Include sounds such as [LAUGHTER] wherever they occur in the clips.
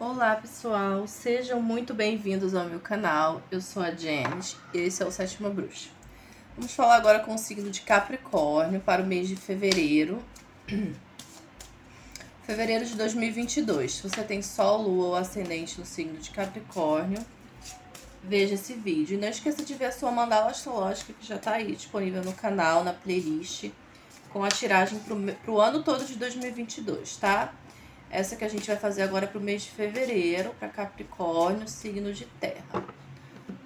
Olá pessoal, sejam muito bem-vindos ao meu canal. Eu sou a Janet e esse é o Sétima Bruxa. Vamos falar agora com o signo de Capricórnio para o mês de fevereiro. [CLEARS THROAT] fevereiro de 2022. Se você tem Sol, Lua ou Ascendente no signo de Capricórnio, veja esse vídeo. E não esqueça de ver a sua mandala astrológica que já está aí disponível no canal, na playlist, com a tiragem para o ano todo de 2022, tá? Essa que a gente vai fazer agora para o mês de fevereiro, para Capricórnio, signo de terra.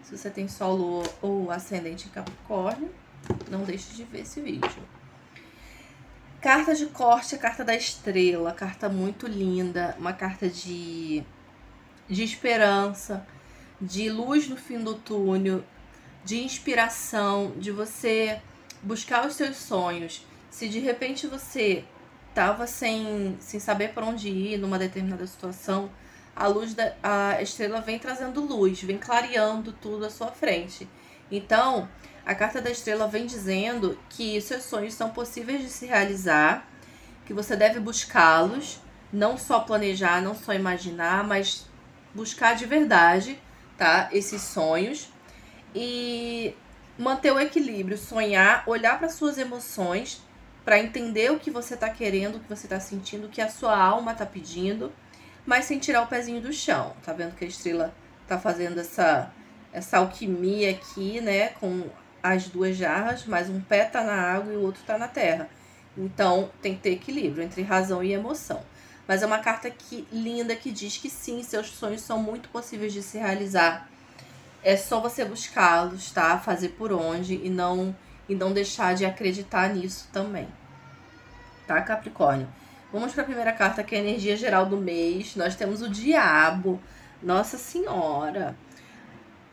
Se você tem solo ou ascendente em Capricórnio, não deixe de ver esse vídeo. Carta de corte, a carta da estrela, carta muito linda, uma carta de, de esperança, de luz no fim do túnel, de inspiração, de você buscar os seus sonhos. Se de repente você tava sem, sem saber para onde ir numa determinada situação, a luz da a estrela vem trazendo luz, vem clareando tudo à sua frente. Então, a carta da estrela vem dizendo que seus sonhos são possíveis de se realizar, que você deve buscá-los, não só planejar, não só imaginar, mas buscar de verdade, tá? Esses sonhos e manter o equilíbrio, sonhar, olhar para suas emoções para entender o que você está querendo, o que você está sentindo, o que a sua alma está pedindo, mas sem tirar o pezinho do chão. Tá vendo que a estrela tá fazendo essa essa alquimia aqui, né, com as duas jarras, mas um pé tá na água e o outro tá na terra. Então, tem que ter equilíbrio entre razão e emoção. Mas é uma carta que linda que diz que sim, seus sonhos são muito possíveis de se realizar. É só você buscá-los, tá? Fazer por onde e não e não deixar de acreditar nisso também. Tá, Capricórnio? Vamos para a primeira carta, que é a energia geral do mês. Nós temos o Diabo. Nossa Senhora.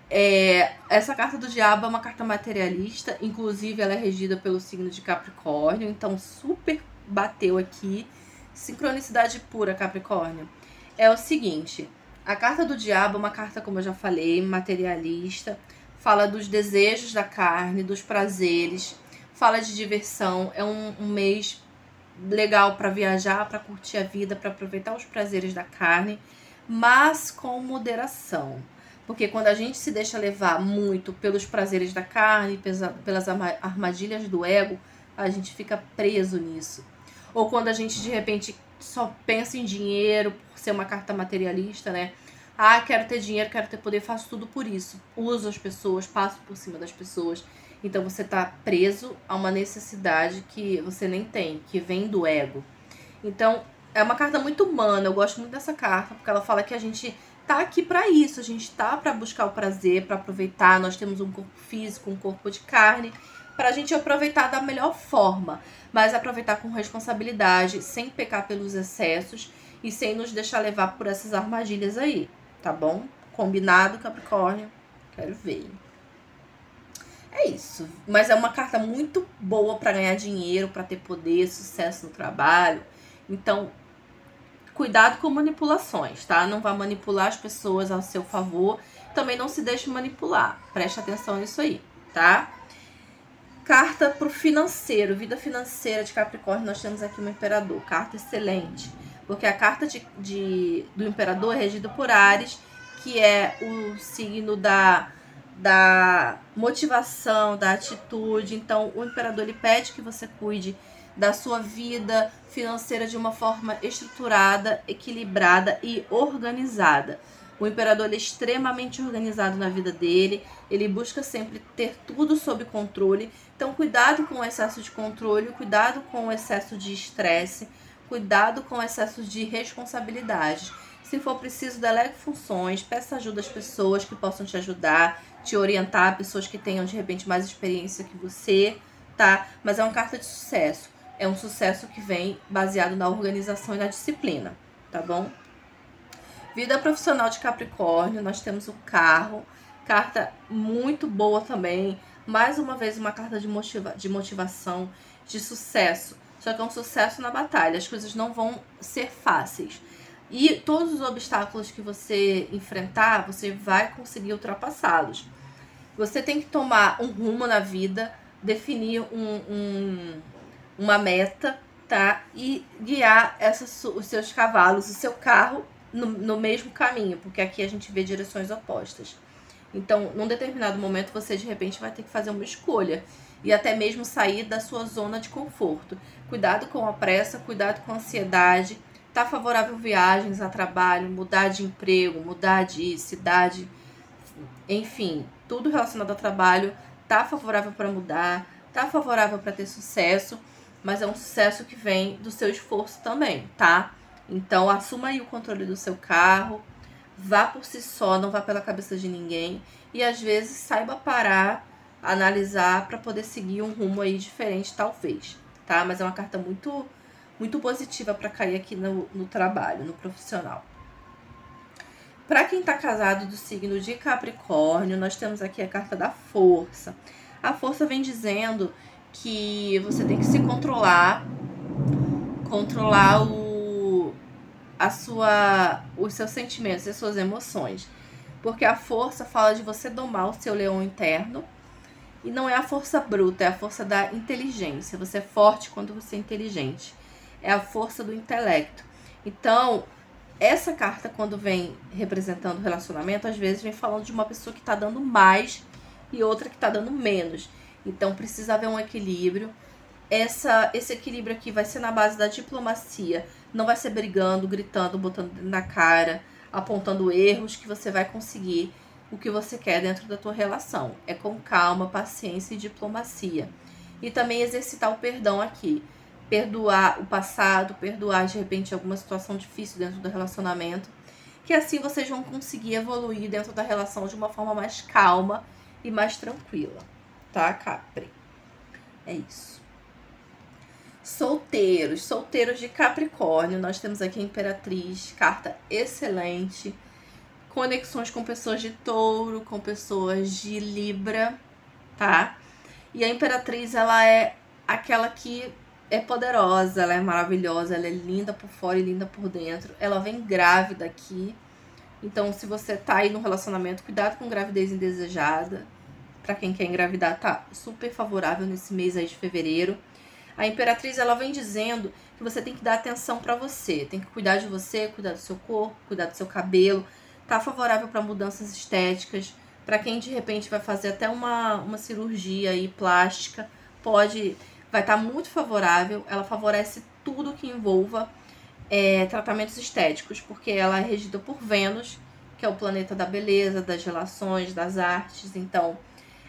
É, essa carta do Diabo é uma carta materialista, inclusive ela é regida pelo signo de Capricórnio, então super bateu aqui. Sincronicidade pura, Capricórnio. É o seguinte: a carta do Diabo é uma carta, como eu já falei, materialista fala dos desejos da carne, dos prazeres, fala de diversão. É um, um mês legal para viajar, para curtir a vida, para aproveitar os prazeres da carne, mas com moderação. Porque quando a gente se deixa levar muito pelos prazeres da carne, pelas armadilhas do ego, a gente fica preso nisso. Ou quando a gente de repente só pensa em dinheiro por ser uma carta materialista, né? Ah, quero ter dinheiro, quero ter poder, faço tudo por isso. Uso as pessoas, passo por cima das pessoas. Então você tá preso a uma necessidade que você nem tem, que vem do ego. Então, é uma carta muito humana, eu gosto muito dessa carta, porque ela fala que a gente tá aqui para isso, a gente tá para buscar o prazer, para aproveitar, nós temos um corpo físico, um corpo de carne, para a gente aproveitar da melhor forma, mas aproveitar com responsabilidade, sem pecar pelos excessos e sem nos deixar levar por essas armadilhas aí tá bom? Combinado, Capricórnio? Quero ver. É isso. Mas é uma carta muito boa para ganhar dinheiro, para ter poder, sucesso no trabalho. Então, cuidado com manipulações, tá? Não vá manipular as pessoas ao seu favor. Também não se deixe manipular. Preste atenção nisso aí, tá? Carta pro financeiro, vida financeira de Capricórnio, nós temos aqui um imperador. Carta excelente porque a carta de, de, do imperador é regida por Ares, que é o signo da, da motivação, da atitude. Então, o imperador ele pede que você cuide da sua vida financeira de uma forma estruturada, equilibrada e organizada. O imperador é extremamente organizado na vida dele, ele busca sempre ter tudo sob controle. Então, cuidado com o excesso de controle, cuidado com o excesso de estresse Cuidado com excessos de responsabilidades. Se for preciso, delegue funções, peça ajuda às pessoas que possam te ajudar, te orientar, pessoas que tenham de repente mais experiência que você, tá? Mas é uma carta de sucesso. É um sucesso que vem baseado na organização e na disciplina, tá bom? Vida profissional de Capricórnio, nós temos o carro, carta muito boa também. Mais uma vez, uma carta de, motiva de motivação, de sucesso. Só que é um sucesso na batalha. As coisas não vão ser fáceis. E todos os obstáculos que você enfrentar, você vai conseguir ultrapassá-los. Você tem que tomar um rumo na vida, definir um, um, uma meta, tá? E guiar essa, os seus cavalos, o seu carro no, no mesmo caminho, porque aqui a gente vê direções opostas. Então, num determinado momento, você de repente vai ter que fazer uma escolha e até mesmo sair da sua zona de conforto. Cuidado com a pressa, cuidado com a ansiedade. Tá favorável viagens a trabalho, mudar de emprego, mudar de cidade, enfim, tudo relacionado ao trabalho tá favorável para mudar, tá favorável para ter sucesso, mas é um sucesso que vem do seu esforço também, tá? Então assuma aí o controle do seu carro, vá por si só, não vá pela cabeça de ninguém e às vezes saiba parar, analisar para poder seguir um rumo aí diferente talvez, tá? Mas é uma carta muito muito positiva para cair aqui no, no trabalho, no profissional. Para quem está casado do signo de Capricórnio, nós temos aqui a carta da força. A força vem dizendo que você tem que se controlar, controlar o, a sua, os seus sentimentos e as suas emoções. Porque a força fala de você domar o seu leão interno. E não é a força bruta, é a força da inteligência. Você é forte quando você é inteligente. É a força do intelecto. Então, essa carta, quando vem representando o relacionamento, às vezes vem falando de uma pessoa que está dando mais e outra que está dando menos. Então precisa haver um equilíbrio. Essa, esse equilíbrio aqui vai ser na base da diplomacia. Não vai ser brigando, gritando, botando na cara, apontando erros que você vai conseguir o que você quer dentro da tua relação. É com calma, paciência e diplomacia. E também exercitar o perdão aqui perdoar o passado, perdoar de repente alguma situação difícil dentro do relacionamento, que assim vocês vão conseguir evoluir dentro da relação de uma forma mais calma e mais tranquila, tá, Capri? É isso. Solteiros, solteiros de Capricórnio, nós temos aqui a Imperatriz, carta excelente. Conexões com pessoas de touro, com pessoas de Libra, tá? E a Imperatriz, ela é aquela que é poderosa, ela é maravilhosa, ela é linda por fora e linda por dentro. Ela vem grávida aqui. Então, se você tá aí no relacionamento, cuidado com gravidez indesejada. Para quem quer engravidar, tá super favorável nesse mês aí de fevereiro. A imperatriz ela vem dizendo que você tem que dar atenção para você, tem que cuidar de você, cuidar do seu corpo, cuidar do seu cabelo. Tá favorável para mudanças estéticas, para quem de repente vai fazer até uma, uma cirurgia aí plástica, pode vai estar tá muito favorável. Ela favorece tudo que envolva é, tratamentos estéticos, porque ela é regida por Vênus, que é o planeta da beleza, das relações, das artes. Então,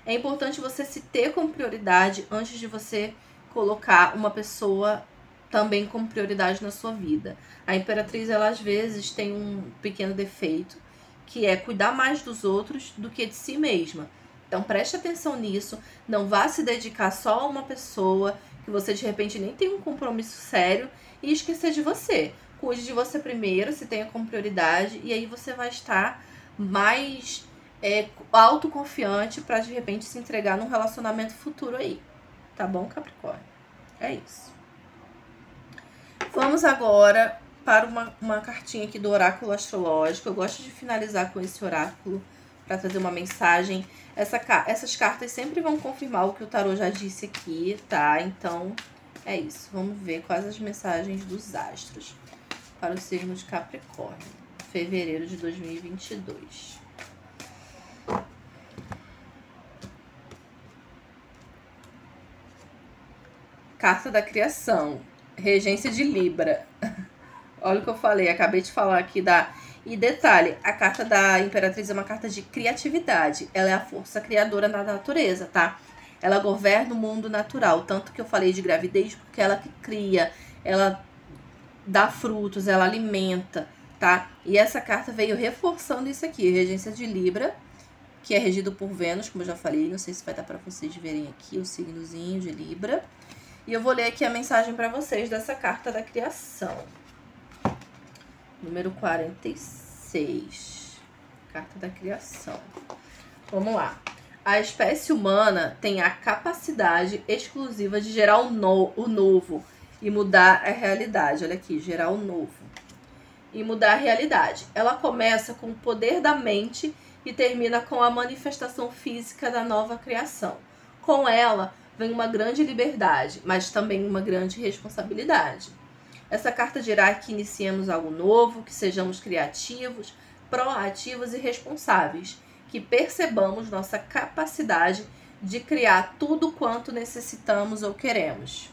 é importante você se ter como prioridade antes de você colocar uma pessoa também como prioridade na sua vida. A imperatriz, ela às vezes tem um pequeno defeito, que é cuidar mais dos outros do que de si mesma. Então preste atenção nisso, não vá se dedicar só a uma pessoa que você de repente nem tem um compromisso sério e esquecer de você. Cuide de você primeiro, se tenha como prioridade, e aí você vai estar mais é, autoconfiante para de repente se entregar num relacionamento futuro aí. Tá bom, Capricórnio? É isso. Vamos agora para uma, uma cartinha aqui do oráculo astrológico. Eu gosto de finalizar com esse oráculo para trazer uma mensagem. Essa, essas cartas sempre vão confirmar o que o tarô já disse aqui, tá? Então, é isso. Vamos ver quais as mensagens dos astros para o signo de Capricórnio, fevereiro de 2022. Carta da criação, regência de Libra. [LAUGHS] Olha o que eu falei, acabei de falar aqui da e detalhe, a carta da Imperatriz é uma carta de criatividade. Ela é a força criadora da natureza, tá? Ela governa o mundo natural. Tanto que eu falei de gravidez, porque ela que cria, ela dá frutos, ela alimenta, tá? E essa carta veio reforçando isso aqui, regência de Libra, que é regido por Vênus, como eu já falei, não sei se vai dar para vocês verem aqui o signozinho de Libra. E eu vou ler aqui a mensagem para vocês dessa carta da criação número 46. Carta da criação. Vamos lá. A espécie humana tem a capacidade exclusiva de gerar o, no, o novo e mudar a realidade. Olha aqui, gerar o novo e mudar a realidade. Ela começa com o poder da mente e termina com a manifestação física da nova criação. Com ela vem uma grande liberdade, mas também uma grande responsabilidade. Essa carta dirá que iniciemos algo novo, que sejamos criativos, proativos e responsáveis, que percebamos nossa capacidade de criar tudo quanto necessitamos ou queremos.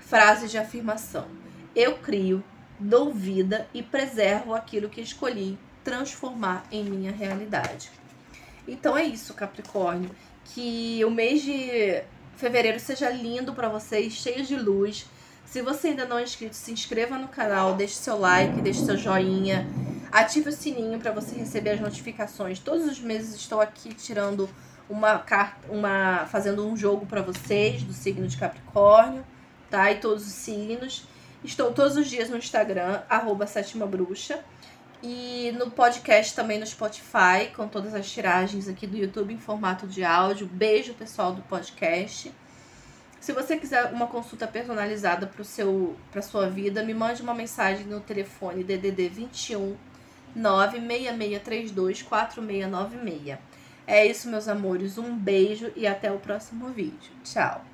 Frase de afirmação: Eu crio, dou vida e preservo aquilo que escolhi transformar em minha realidade. Então é isso, Capricórnio. Que o mês de fevereiro seja lindo para vocês, cheio de luz. Se você ainda não é inscrito, se inscreva no canal, deixe seu like, deixe seu joinha, ative o sininho para você receber as notificações. Todos os meses estou aqui tirando uma carta, uma fazendo um jogo para vocês do signo de Capricórnio, tá? E todos os signos. Estou todos os dias no Instagram, arroba Sétima Bruxa. E no podcast também no Spotify, com todas as tiragens aqui do YouTube em formato de áudio. Beijo, pessoal do podcast. Se você quiser uma consulta personalizada para seu para sua vida, me mande uma mensagem no telefone DDD 21 96632 4696. É isso, meus amores. Um beijo e até o próximo vídeo. Tchau.